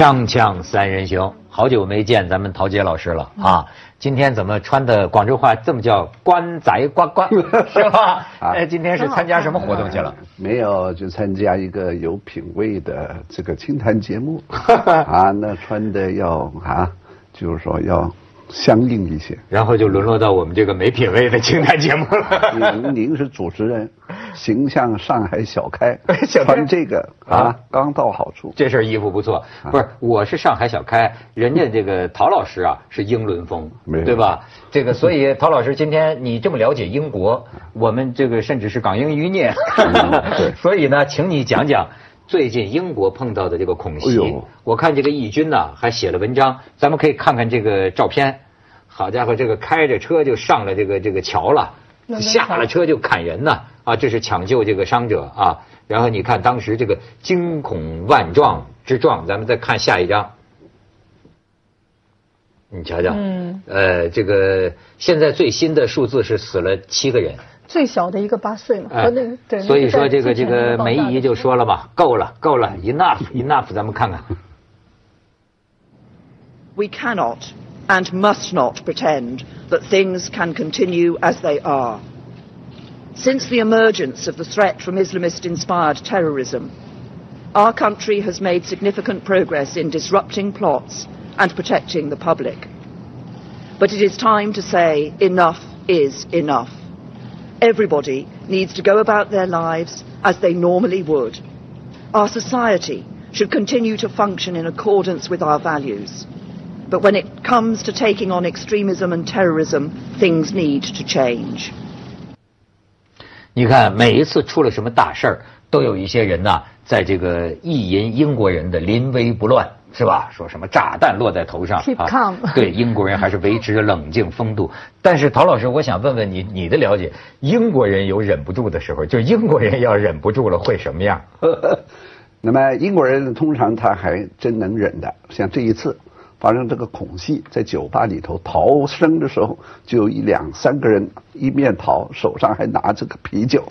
锵锵三人行，好久没见咱们陶杰老师了啊！今天怎么穿的广州话这么叫官仔呱呱 是吧？哎，今天是参加什么活动去了？没有，就参加一个有品位的这个清谈节目 啊。那穿的要啊，就是说要相应一些。然后就沦落到我们这个没品位的清谈节目了。您您是主持人。形象上海小开，穿这个啊，刚到好处。这身衣服不错，不是，我是上海小开，人家这个陶老师啊是英伦风，对吧？这个，所以陶老师今天你这么了解英国，我们这个甚至是港英余孽，所以呢，请你讲讲最近英国碰到的这个恐袭。我看这个义军呢还写了文章，咱们可以看看这个照片。好家伙，这个开着车就上了这个这个桥了，下了车就砍人呢。啊，这是抢救这个伤者啊，然后你看当时这个惊恐万状之状，咱们再看下一张，你瞧瞧，嗯，呃，这个现在最新的数字是死了七个人，最小的一个八岁嘛，和那个对，所以说这个这个梅姨就说了嘛，够了够了，enough enough，咱们看看，We cannot and must not pretend that things can continue as they are. Since the emergence of the threat from Islamist-inspired terrorism, our country has made significant progress in disrupting plots and protecting the public. But it is time to say enough is enough. Everybody needs to go about their lives as they normally would. Our society should continue to function in accordance with our values. But when it comes to taking on extremism and terrorism, things need to change. 你看，每一次出了什么大事儿，都有一些人呐，在这个意淫英国人的临危不乱， 是吧？说什么炸弹落在头上啊？对，英国人还是维持着冷静风度。但是陶老师，我想问问你，你的了解，英国人有忍不住的时候，就英国人要忍不住了会什么样？那么英国人通常他还真能忍的，像这一次。发生这个恐袭，在酒吧里头逃生的时候，就有一两三个人一面逃，手上还拿着个啤酒，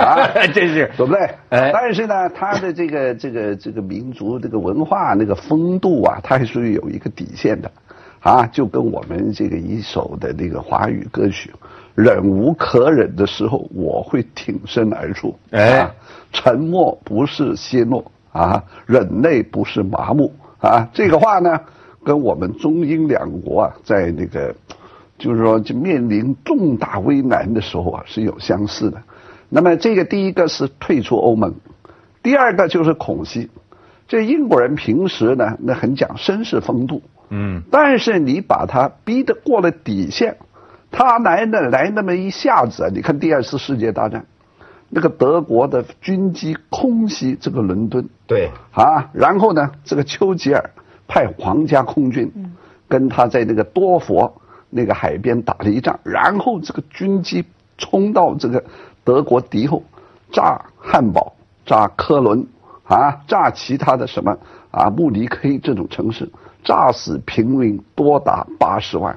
啊，这是。对不对？哎，但是呢，他的这个 这个这个民族这个文化那个风度啊，他还是有一个底线的，啊，就跟我们这个一首的那个华语歌曲，忍无可忍的时候，我会挺身而出，哎，沉默不是怯懦啊，忍耐不是麻木。啊，这个话呢。跟我们中英两国啊，在那个，就是说，就面临重大危难的时候啊，是有相似的。那么，这个第一个是退出欧盟，第二个就是恐袭。这英国人平时呢，那很讲绅士风度，嗯，但是你把他逼得过了底线，他来呢来那么一下子，你看第二次世界大战，那个德国的军机空袭这个伦敦，对，啊，然后呢，这个丘吉尔。派皇家空军跟他在那个多佛那个海边打了一仗，然后这个军机冲到这个德国敌后，炸汉堡、炸科伦啊，炸其他的什么啊慕尼黑这种城市，炸死平民多达八十万。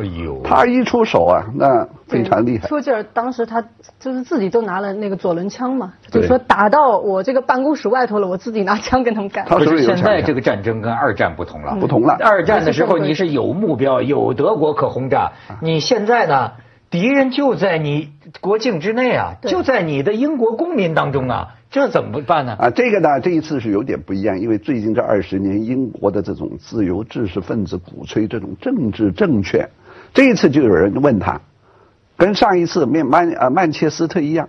哎呦，他一出手啊，那非常厉害。丘吉尔当时他就是自己都拿了那个左轮枪嘛，就说打到我这个办公室外头了，我自己拿枪跟他们干。他是现在这个战争跟二战不同了，不同了。二战的时候你是有目标，有德国可轰炸，你现在呢，敌人就在你国境之内啊，就在你的英国公民当中啊，这怎么办呢？啊，这个呢，这一次是有点不一样，因为最近这二十年，英国的这种自由知识分子鼓吹这种政治正确。这一次就有人问他，跟上一次曼曼呃曼彻斯特一样，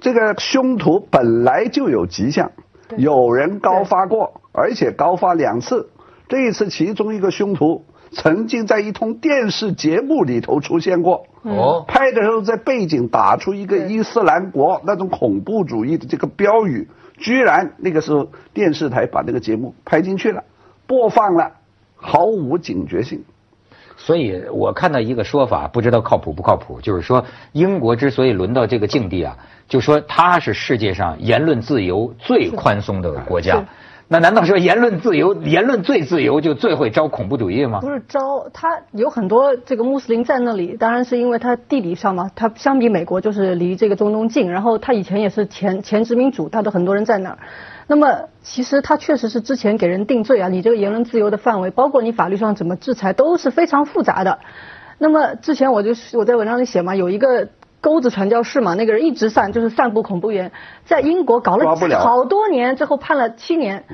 这个凶徒本来就有迹象，有人高发过，而且高发两次。这一次其中一个凶徒曾经在一通电视节目里头出现过，哦，拍的时候在背景打出一个伊斯兰国那种恐怖主义的这个标语，居然那个时候电视台把那个节目拍进去了，播放了，毫无警觉性。所以我看到一个说法，不知道靠谱不靠谱，就是说英国之所以沦到这个境地啊，就说它是世界上言论自由最宽松的国家。那难道说言论自由、言论最自由就最会招恐怖主义吗？不是招，它有很多这个穆斯林在那里，当然是因为它地理上嘛，它相比美国就是离这个中东近，然后它以前也是前前殖民主，它的很多人在那儿。那么其实他确实是之前给人定罪啊，你这个言论自由的范围，包括你法律上怎么制裁，都是非常复杂的。那么之前我就我在文章里写嘛，有一个钩子传教士嘛，那个人一直散就是散布恐怖言，在英国搞了好多年，最后判了七年，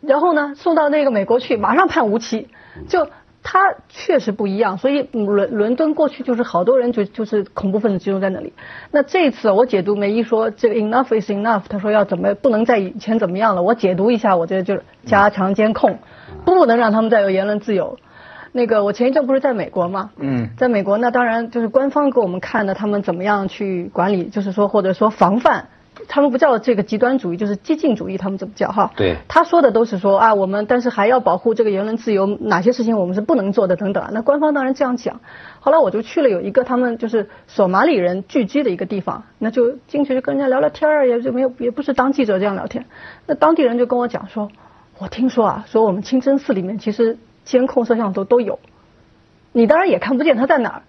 然后呢送到那个美国去，马上判无期，就。他确实不一样，所以伦伦敦过去就是好多人就就是恐怖分子集中在那里。那这次我解读梅姨说这个 enough is enough，他说要怎么不能在以前怎么样了？我解读一下，我觉得就是加强监控，不能让他们再有言论自由。那个我前一阵不是在美国吗？嗯，在美国那当然就是官方给我们看的，他们怎么样去管理，就是说或者说防范。他们不叫这个极端主义，就是激进主义，他们怎么叫哈？对。他说的都是说啊，我们但是还要保护这个言论自由，哪些事情我们是不能做的等等。那官方当然这样讲。后来我就去了有一个他们就是索马里人聚居的一个地方，那就进去就跟人家聊聊天儿，也就没有也不是当记者这样聊天。那当地人就跟我讲说，我听说啊，说我们清真寺里面其实监控摄像头都有，你当然也看不见他在哪儿。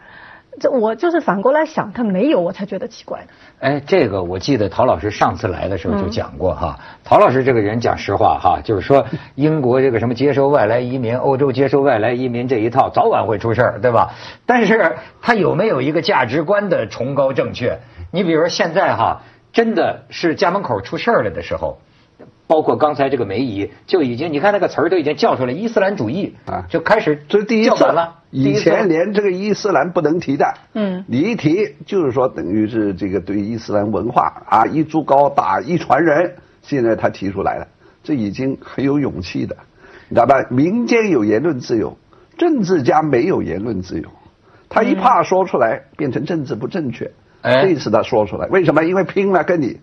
这我就是反过来想，他没有，我才觉得奇怪呢。哎，这个我记得陶老师上次来的时候就讲过哈。陶老师这个人讲实话哈，就是说英国这个什么接收外来移民，欧洲接收外来移民这一套，早晚会出事儿，对吧？但是他有没有一个价值观的崇高正确？你比如说现在哈，真的是家门口出事儿了的时候。包括刚才这个梅姨就已经，你看那个词儿都已经叫出来，伊斯兰主义啊，就开始这是第一次了。以前连这个伊斯兰不能提的，嗯，你一提就是说等于是这个对伊斯兰文化啊一株高打一船人。现在他提出来了，这已经很有勇气的，你知道吧？民间有言论自由，政治家没有言论自由，他一怕说出来变成政治不正确，这次他说出来，为什么？因为拼了跟你，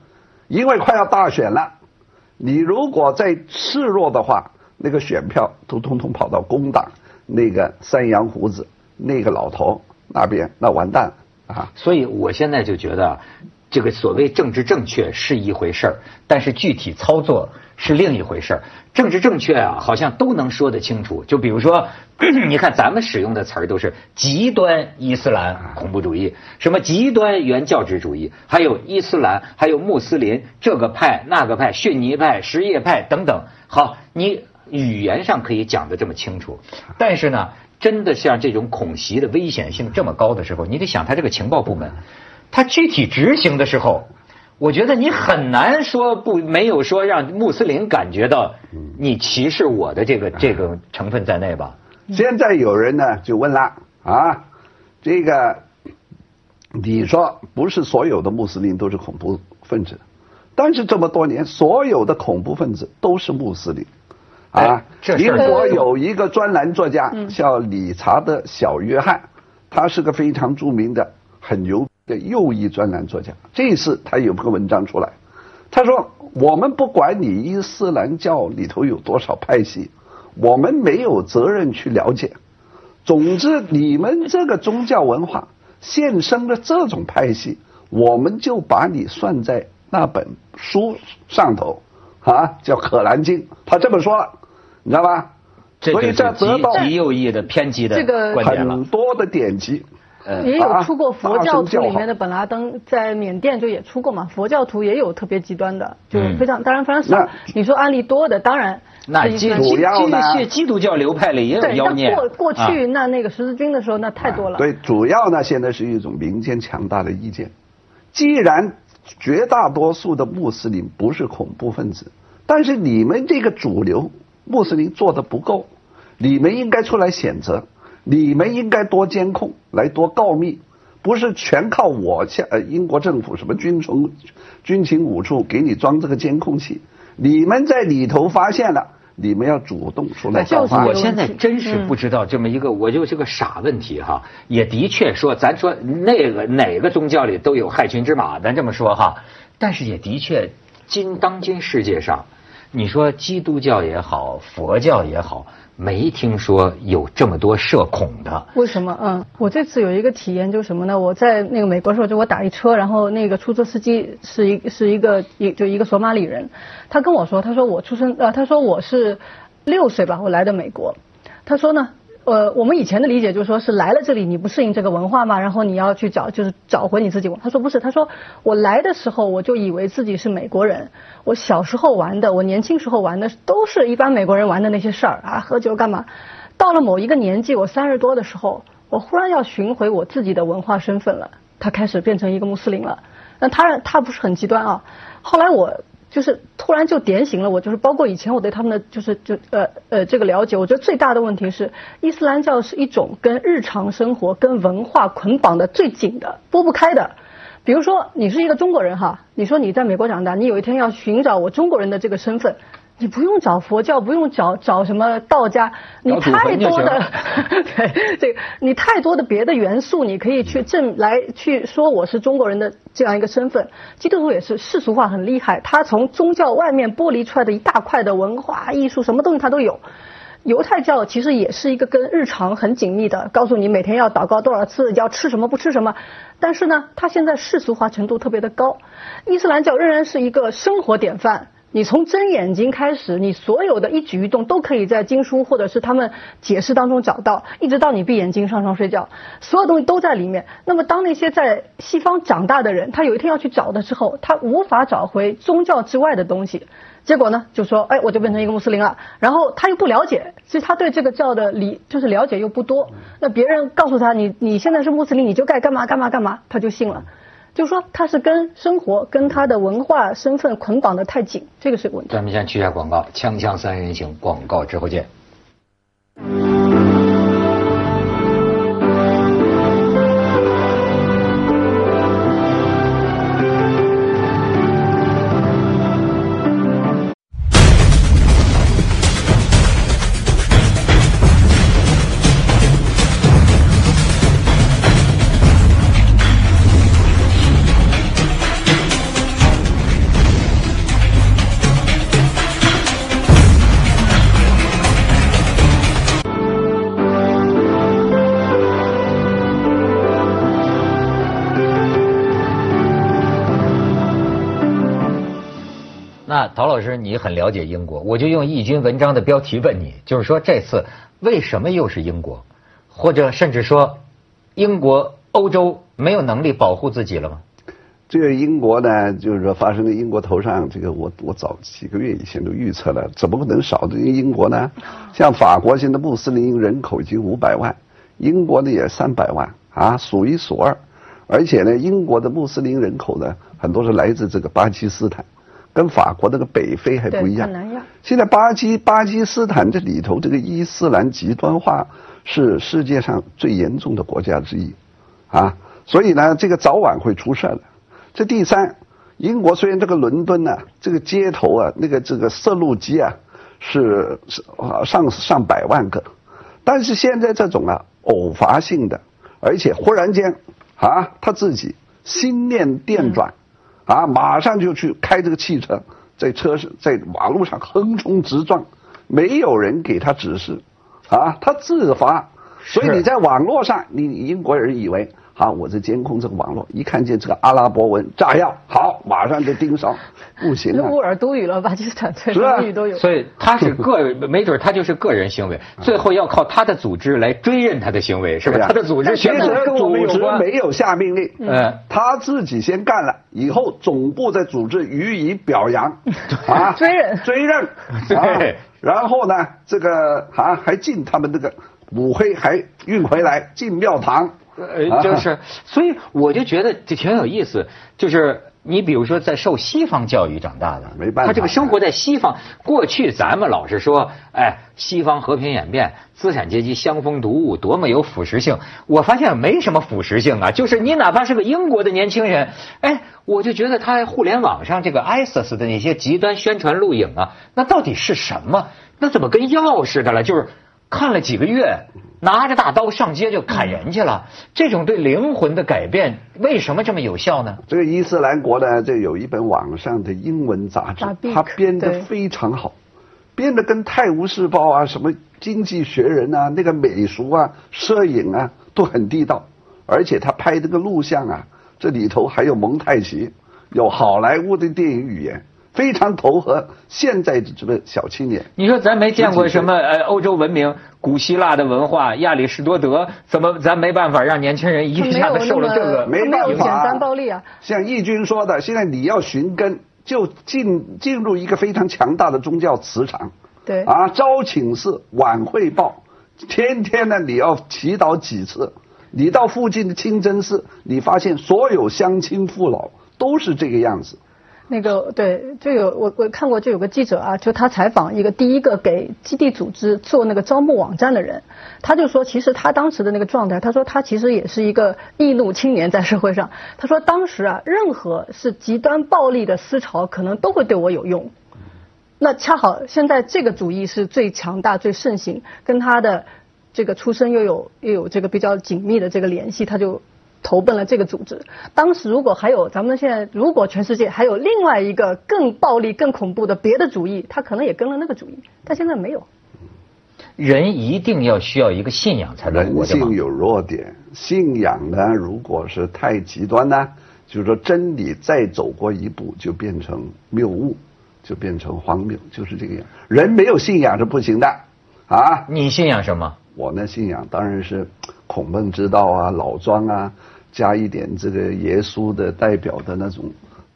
因为快要大选了。你如果再示弱的话，那个选票都通通跑到工党那个山羊胡子那个老头那边，那完蛋啊！所以我现在就觉得，这个所谓政治正确是一回事儿，但是具体操作。是另一回事儿，政治正确啊，好像都能说得清楚。就比如说，你看咱们使用的词儿都是极端伊斯兰恐怖主义，什么极端原教旨主义，还有伊斯兰，还有穆斯林这个派那个派，逊尼派、什叶派等等。好，你语言上可以讲得这么清楚，但是呢，真的像这种恐袭的危险性这么高的时候，你得想他这个情报部门，他具体执行的时候。我觉得你很难说不没有说让穆斯林感觉到你歧视我的这个这个成分在内吧？现在有人呢就问了啊，这个你说不是所有的穆斯林都是恐怖分子，但是这么多年所有的恐怖分子都是穆斯林啊。英国有一个专栏作家叫理查德小约翰，他是个非常著名的很牛。的右翼专栏作家，这次他有个文章出来，他说：“我们不管你伊斯兰教里头有多少派系，我们没有责任去了解。总之，你们这个宗教文化现生的这种派系，我们就把你算在那本书上头啊，叫《可兰经》。他这么说了，你知道吧？所以这得到极右翼的偏激的观点很多的典籍。”也有出过佛教徒里面的本拉登，在缅甸就也出过嘛。佛教徒也有特别极端的，就非常当然非常少。你说案例多的，当然那基督教基督教流派里也有妖孽。过过去那那个十字军的时候，那太多了。对，主要呢现在是一种民间强大的意见。既然绝大多数的穆斯林不是恐怖分子，但是你们这个主流穆斯林做的不够，你们应该出来谴责。你们应该多监控，来多告密，不是全靠我像呃英国政府什么军从军情五处给你装这个监控器。你们在里头发现了，你们要主动出来告发。我现在真是不知道这么一个，我就是个傻问题哈。也的确说，咱说那个哪个宗教里都有害群之马，咱这么说哈。但是也的确，今当今世界上，你说基督教也好，佛教也好。没听说有这么多社恐的。为什么？嗯，我这次有一个体验，就是什么呢？我在那个美国时候，就我打一车，然后那个出租车司机是一是一个一就一个索马里人，他跟我说，他说我出生呃，他说我是六岁吧，我来的美国，他说呢，呃，我们以前的理解就是说是来了这里你不适应这个文化嘛，然后你要去找就是找回你自己。他说不是，他说我来的时候我就以为自己是美国人，我小时候玩的，我年轻时候玩的都是一般美国人玩的那些事儿啊，喝酒干嘛？到了某一个年纪，我三十多的时候，我忽然要寻回我自己的文化身份了。他开始变成一个穆斯林了。那他他不是很极端啊。后来我。就是突然就点醒了我，就是包括以前我对他们的就是就呃呃这个了解，我觉得最大的问题是伊斯兰教是一种跟日常生活跟文化捆绑的最紧的拨不开的。比如说你是一个中国人哈，你说你在美国长大，你有一天要寻找我中国人的这个身份。你不用找佛教，不用找找什么道家，你太多的，对这个你太多的别的元素，你可以去证来去说我是中国人的这样一个身份。基督徒也是世俗化很厉害，他从宗教外面剥离出来的一大块的文化艺术，什么东西他都有。犹太教其实也是一个跟日常很紧密的，告诉你每天要祷告多少次，要吃什么不吃什么。但是呢，他现在世俗化程度特别的高。伊斯兰教仍然是一个生活典范。你从睁眼睛开始，你所有的一举一动都可以在经书或者是他们解释当中找到，一直到你闭眼睛上床睡觉，所有东西都在里面。那么，当那些在西方长大的人，他有一天要去找的时候，他无法找回宗教之外的东西，结果呢，就说，哎，我就变成一个穆斯林了。然后他又不了解，其实他对这个教的理就是了解又不多。那别人告诉他，你你现在是穆斯林，你就该干嘛干嘛干嘛，他就信了。就是说他是跟生活、跟他的文化身份捆绑的太紧，这个是个问题。咱们先去一下广告，锵锵三人行，广告之后见。那陶老师，你很了解英国，我就用义军文章的标题问你，就是说这次为什么又是英国，或者甚至说英国欧洲没有能力保护自己了吗？这个英国呢，就是说发生在英国头上，这个我我早几个月以前都预测了，怎么可能少这个英国呢？像法国现在穆斯林人口已经五百万，英国呢也三百万啊，数一数二，而且呢，英国的穆斯林人口呢，很多是来自这个巴基斯坦。跟法国那个北非还不一样。现在巴基巴基斯坦这里头，这个伊斯兰极端化是世界上最严重的国家之一，啊，所以呢，这个早晚会出事的。这第三，英国虽然这个伦敦呢，这个街头啊，那个这个摄录机啊，是是上上百万个，但是现在这种啊偶发性的，而且忽然间啊，他自己心念电转。啊，马上就去开这个汽车，在车上，在马路上横冲直撞，没有人给他指示，啊，他自发，所以你在网络上，你英国人以为。好，我在监控这个网络，一看见这个阿拉伯文炸药，好，马上就盯上，不行乌尔都语了，巴基斯坦什么语都有。所以他是个，没准他就是个人行为，最后要靠他的组织来追认他的行为，是吧？他的组织其实组织。没有下命令，嗯，他自己先干了，以后总部在组织予以表扬，啊，追认，追认，对，然后呢，这个啊还进他们这个母黑还运回来进庙堂。呃，就是，所以我就觉得这挺有意思。就是你比如说，在受西方教育长大的，没办法，他这个生活在西方。过去咱们老是说，哎，西方和平演变，资产阶级相逢毒物，多么有腐蚀性。我发现没什么腐蚀性啊，就是你哪怕是个英国的年轻人，哎，我就觉得他互联网上这个 ISIS 的那些极端宣传录影啊，那到底是什么？那怎么跟药似的了？就是看了几个月。拿着大刀上街就砍人去了，这种对灵魂的改变为什么这么有效呢？这个伊斯兰国呢，这有一本网上的英文杂志，它编得非常好，编得跟《泰晤士报》啊、什么《经济学人》啊、那个美术啊、摄影啊都很地道，而且他拍这个录像啊，这里头还有蒙太奇，有好莱坞的电影语言，非常投合现在的这个小青年。你说咱没见过什么呃欧洲文明、古希腊的文化、亚里士多德，怎么咱没办法让年轻人一下子受了这个？没办法，简单暴力啊！像义军说的，现在你要寻根，就进进入一个非常强大的宗教磁场。对啊，朝请示，晚汇报，天天呢你要祈祷几次。你到附近的清真寺，你发现所有乡亲父老都是这个样子。那个对，就有我我看过，就有个记者啊，就他采访一个第一个给基地组织做那个招募网站的人，他就说，其实他当时的那个状态，他说他其实也是一个易怒青年，在社会上，他说当时啊，任何是极端暴力的思潮，可能都会对我有用。那恰好现在这个主义是最强大、最盛行，跟他的这个出身又有又有这个比较紧密的这个联系，他就投奔了这个组织。当时如果还有咱们现在，如果全世界还有另外一个更暴力、更恐怖的别的主义，他可能也跟了那个主义，但现在没有。人一定要需要一个信仰才能活人性有弱点，信仰呢，如果是太极端呢，就是说真理再走过一步就变成谬误。就变成荒谬，就是这个样。人没有信仰是不行的，啊！你信仰什么？我呢，信仰当然是孔孟之道啊，老庄啊，加一点这个耶稣的代表的那种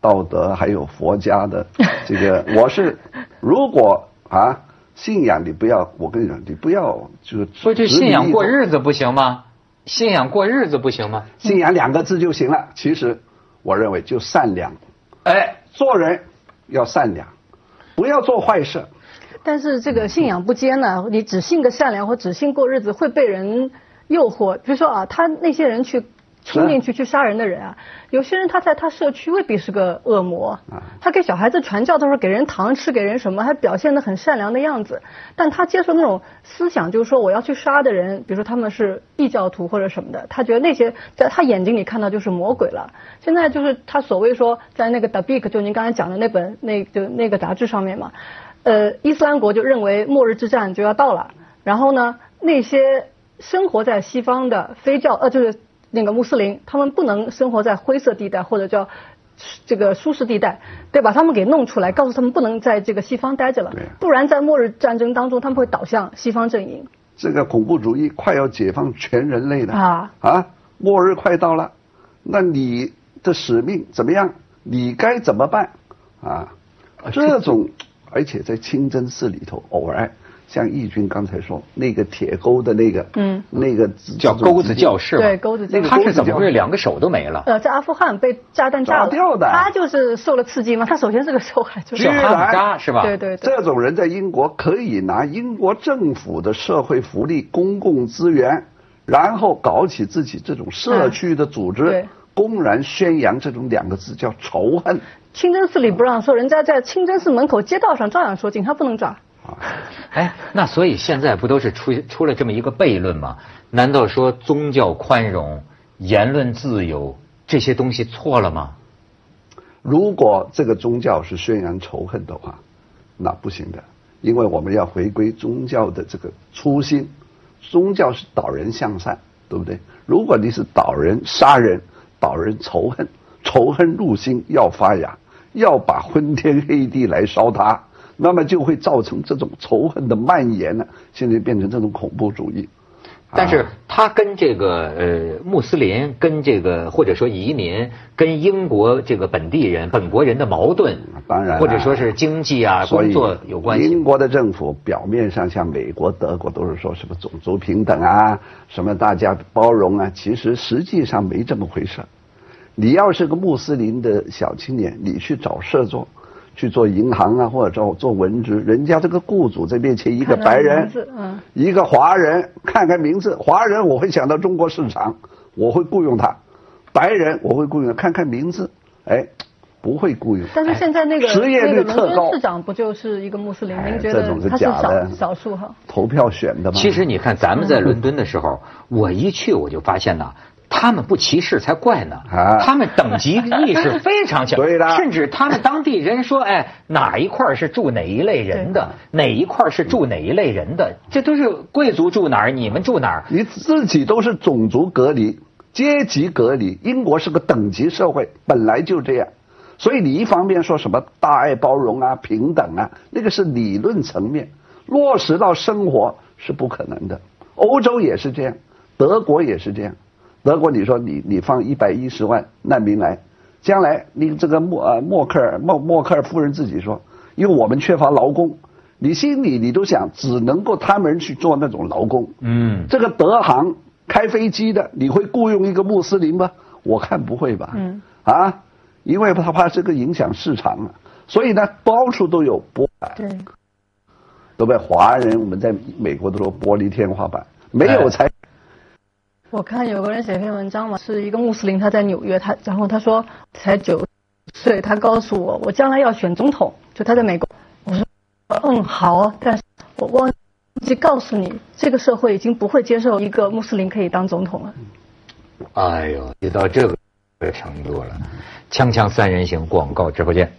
道德，还有佛家的 这个。我是如果啊，信仰你不要，我跟你讲，你不要就说就信仰过日子不行吗？信仰过日子不行吗？信仰两个字就行了。其实我认为就善良，哎，做人要善良。不要做坏事，但是这个信仰不坚呢？你只信个善良或只信过日子，会被人诱惑。比如说啊，他那些人去。冲进去去杀人的人啊，有些人他在他社区未必是个恶魔，他给小孩子传教都是给人糖吃，给人什么，还表现得很善良的样子。但他接受那种思想，就是说我要去杀的人，比如说他们是异教徒或者什么的，他觉得那些在他眼睛里看到就是魔鬼了。现在就是他所谓说在那个《The Big》就您刚才讲的那本那就那个杂志上面嘛，呃，伊斯兰国就认为末日之战就要到了，然后呢，那些生活在西方的非教呃就是。那个穆斯林，他们不能生活在灰色地带或者叫这个舒适地带，对把他们给弄出来，告诉他们不能在这个西方待着了，不然在末日战争当中他们会倒向西方阵营。这个恐怖主义快要解放全人类了啊啊！末日快到了，那你的使命怎么样？你该怎么办啊？这种，而且在清真寺里头偶然。像义军刚才说那个铁钩的那个，嗯，那个叫钩子教士对，钩子教士，他是怎么会两个手都没了？呃，在阿富汗被炸弹炸掉的，他就是受了刺激嘛。他首先是个受害者，叫哈姆扎是吧？对对。这种人在英国可以拿英国政府的社会福利、公共资源，然后搞起自己这种社区的组织，公然宣扬这种两个字叫仇恨。清真寺里不让说，人家在清真寺门口街道上照样说，警察不能抓。哎，那所以现在不都是出出了这么一个悖论吗？难道说宗教宽容、言论自由这些东西错了吗？如果这个宗教是宣扬仇恨的话，那不行的，因为我们要回归宗教的这个初心。宗教是导人向善，对不对？如果你是导人杀人、导人仇恨，仇恨入心要发芽，要把昏天黑地来烧它。那么就会造成这种仇恨的蔓延呢，现在变成这种恐怖主义。但是他跟这个呃穆斯林，跟这个或者说移民，跟英国这个本地人、本国人的矛盾，当然或者说是经济啊、工作有关系。英国的政府表面上像美国、德国都是说什么种族平等啊，什么大家包容啊，其实实际上没这么回事。你要是个穆斯林的小青年，你去找事做。去做银行啊，或者做做文职，人家这个雇主在面前一个白人，嗯，一个华人，看看名字，华人我会想到中国市场，我会雇佣他；白人我会雇佣，看看名字，哎，不会雇佣。但是现在那个职业率特高，市长不就是一个穆斯林？您觉得他是少少数哈？投票选的吗？其实你看，咱们在伦敦的时候，我一去我就发现呐。他们不歧视才怪呢！他们等级意识非常强，甚至他们当地人说：“哎，哪一块是住哪一类人的，哪一块是住哪一类人的，这都是贵族住哪儿，你们住哪儿？你自己都是种族隔离、阶级隔离。英国是个等级社会，本来就这样，所以你一方面说什么大爱包容啊、平等啊，那个是理论层面，落实到生活是不可能的。欧洲也是这样，德国也是这样。德国，你说你你放一百一十万难民来，将来你这个默呃默克尔默默克尔夫人自己说，因为我们缺乏劳工，你心里你都想只能够他们去做那种劳工。嗯，这个德航开飞机的，你会雇佣一个穆斯林吗？我看不会吧。嗯，啊。因为他怕这个影响市场啊，所以呢，到处都有玻板。对，对不对？华人我们在美国都说玻璃天花板，没有才。我看有个人写篇文章嘛，是一个穆斯林，他在纽约，他然后他说才九岁，他告诉我，我将来要选总统，就他在美国。我说，嗯，好，但是我忘记告诉你，这个社会已经不会接受一个穆斯林可以当总统了。哎呦，你到这个程度了。锵锵三人行广告直播间。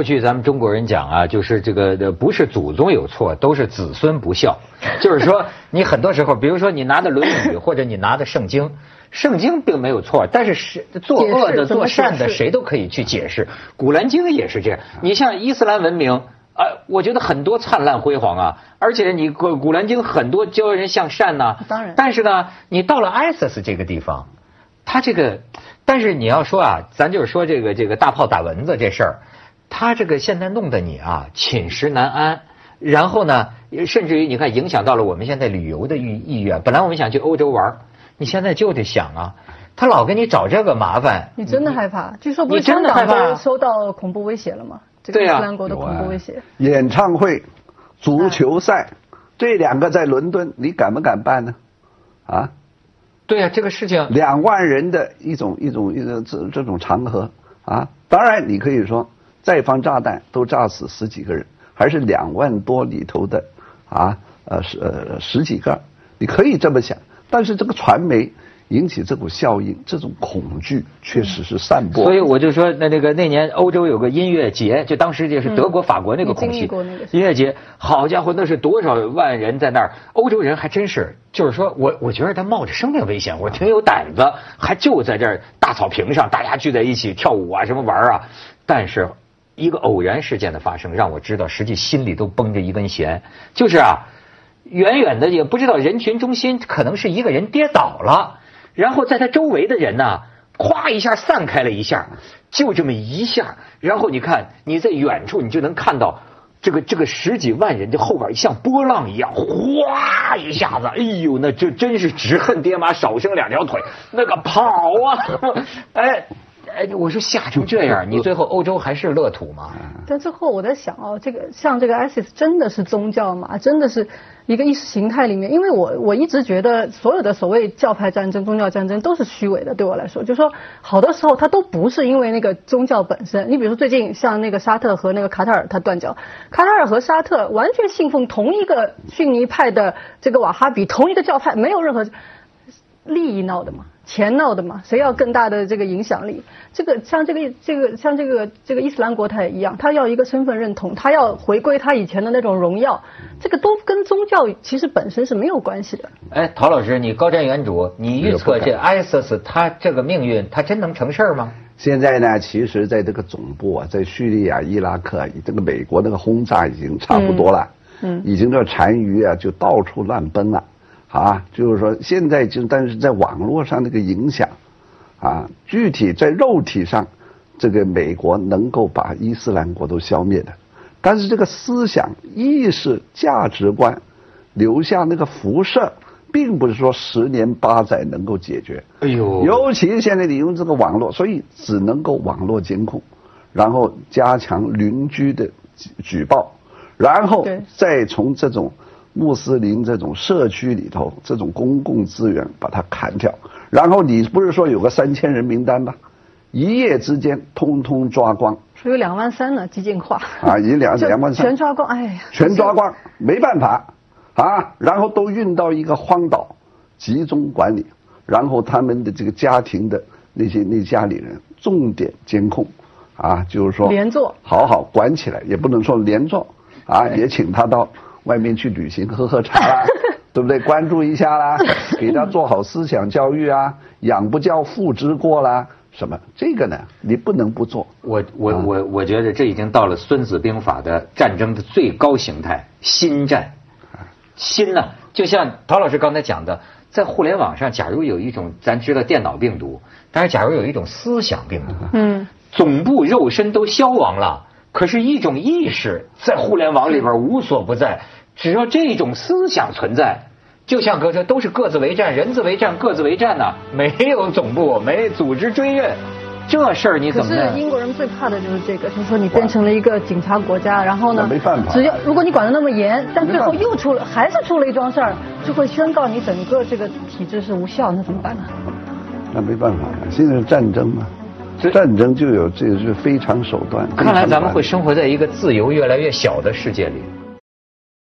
过去咱们中国人讲啊，就是这个不是祖宗有错，都是子孙不孝。就是说，你很多时候，比如说你拿的《论语》或者你拿的《圣经》，圣经并没有错，但是是作恶的、做善的，谁都可以去解释。《古兰经》也是这样。你像伊斯兰文明啊，我觉得很多灿烂辉煌啊，而且你《古古兰经》很多教人向善呐。当然。但是呢，你到了 ISIS 这个地方，他这个，但是你要说啊，咱就是说这个这个大炮打蚊子这事儿。他这个现在弄得你啊寝食难安，然后呢，甚至于你看影响到了我们现在旅游的意意愿。本来我们想去欧洲玩，你现在就得想啊，他老给你找这个麻烦。你真的害怕？据说不是香港都收到恐怖威胁了吗？这个，伊斯兰国的恐怖威胁。演唱会、足球赛，这两个在伦敦，你敢不敢办呢？啊？对呀，这个事情两万人的一种一种一种这这种场合啊，当然你可以说。再放炸弹都炸死十几个人，还是两万多里头的啊呃十呃十几个，你可以这么想。但是这个传媒引起这股效应，这种恐惧确实是散播。所以我就说，那那个那年欧洲有个音乐节，就当时就是德国、法国那个空袭音乐节，好家伙，那是多少万人在那儿？欧洲人还真是，就是说我我觉得他冒着生命危险，我挺有胆子，还就在这儿大草坪上，大家聚在一起跳舞啊，什么玩啊？但是。一个偶然事件的发生，让我知道，实际心里都绷着一根弦。就是啊，远远的也不知道人群中心可能是一个人跌倒了，然后在他周围的人呢，咵一下散开了一下，就这么一下，然后你看你在远处你就能看到这个这个十几万人的后边像波浪一样，哗一下子，哎呦，那就真是只恨爹妈少生两条腿，那个跑啊，哎。哎，我说吓成这样，你最后欧洲还是乐土吗？但最后我在想哦，这个像这个 ISIS 真的是宗教吗？真的是一个意识形态里面？因为我我一直觉得所有的所谓教派战争、宗教战争都是虚伪的。对我来说，就说好多时候它都不是因为那个宗教本身。你比如说最近像那个沙特和那个卡塔尔，它断交，卡塔尔和沙特完全信奉同一个逊尼派的这个瓦哈比，同一个教派，没有任何利益闹的嘛。钱闹的嘛，谁要更大的这个影响力？这个像这个这个像这个这个伊斯兰国它也一样，它要一个身份认同，它要回归它以前的那种荣耀，这个都跟宗教其实本身是没有关系的。哎，陶老师，你高瞻远瞩，你预测这 ISIS 它这个命运，它真能成事儿吗？现在呢，其实在这个总部啊，在叙利亚、伊拉克，这个美国那个轰炸已经差不多了，嗯，已经这残余啊就到处乱奔了。啊，就是说现在就，但是在网络上那个影响，啊，具体在肉体上，这个美国能够把伊斯兰国都消灭的，但是这个思想意识价值观留下那个辐射，并不是说十年八载能够解决。哎呦，尤其现在你用这个网络，所以只能够网络监控，然后加强邻居的举报，然后再从这种。穆斯林这种社区里头，这种公共资源把它砍掉，然后你不是说有个三千人名单吗？一夜之间通通抓光，说有两万三了，激进化啊，一两两万三。全抓光，哎呀，全抓光，没办法啊，然后都运到一个荒岛集中管理，然后他们的这个家庭的那些那家里人重点监控，啊，就是说连坐，好好管起来，也不能说连坐，啊，也请他到外面去旅行喝喝茶啦，对不对？关注一下啦，给他做好思想教育啊，养不教父之过啦。什么？这个呢？你不能不做。我我我我觉得这已经到了《孙子兵法》的战争的最高形态——心战。心呢，就像陶老师刚才讲的，在互联网上，假如有一种咱知道电脑病毒，但是假如有一种思想病毒，嗯，总部肉身都消亡了，可是一种意识在互联网里边无所不在，只要这种思想存在。就像哥说，都是各自为战，人自为战，各自为战呐，没有总部，没组织追认，这事儿你怎么？可是英国人最怕的就是这个，就是说你变成了一个警察国家，然后呢，没办法，只要如果你管得那么严，但最后又出了，还是出了一桩事儿，就会宣告你整个这个体制是无效，那怎么办呢？那没办法，现在是战争嘛，战争就有这个是非常手段。看来咱们会生活在一个自由越来越小的世界里。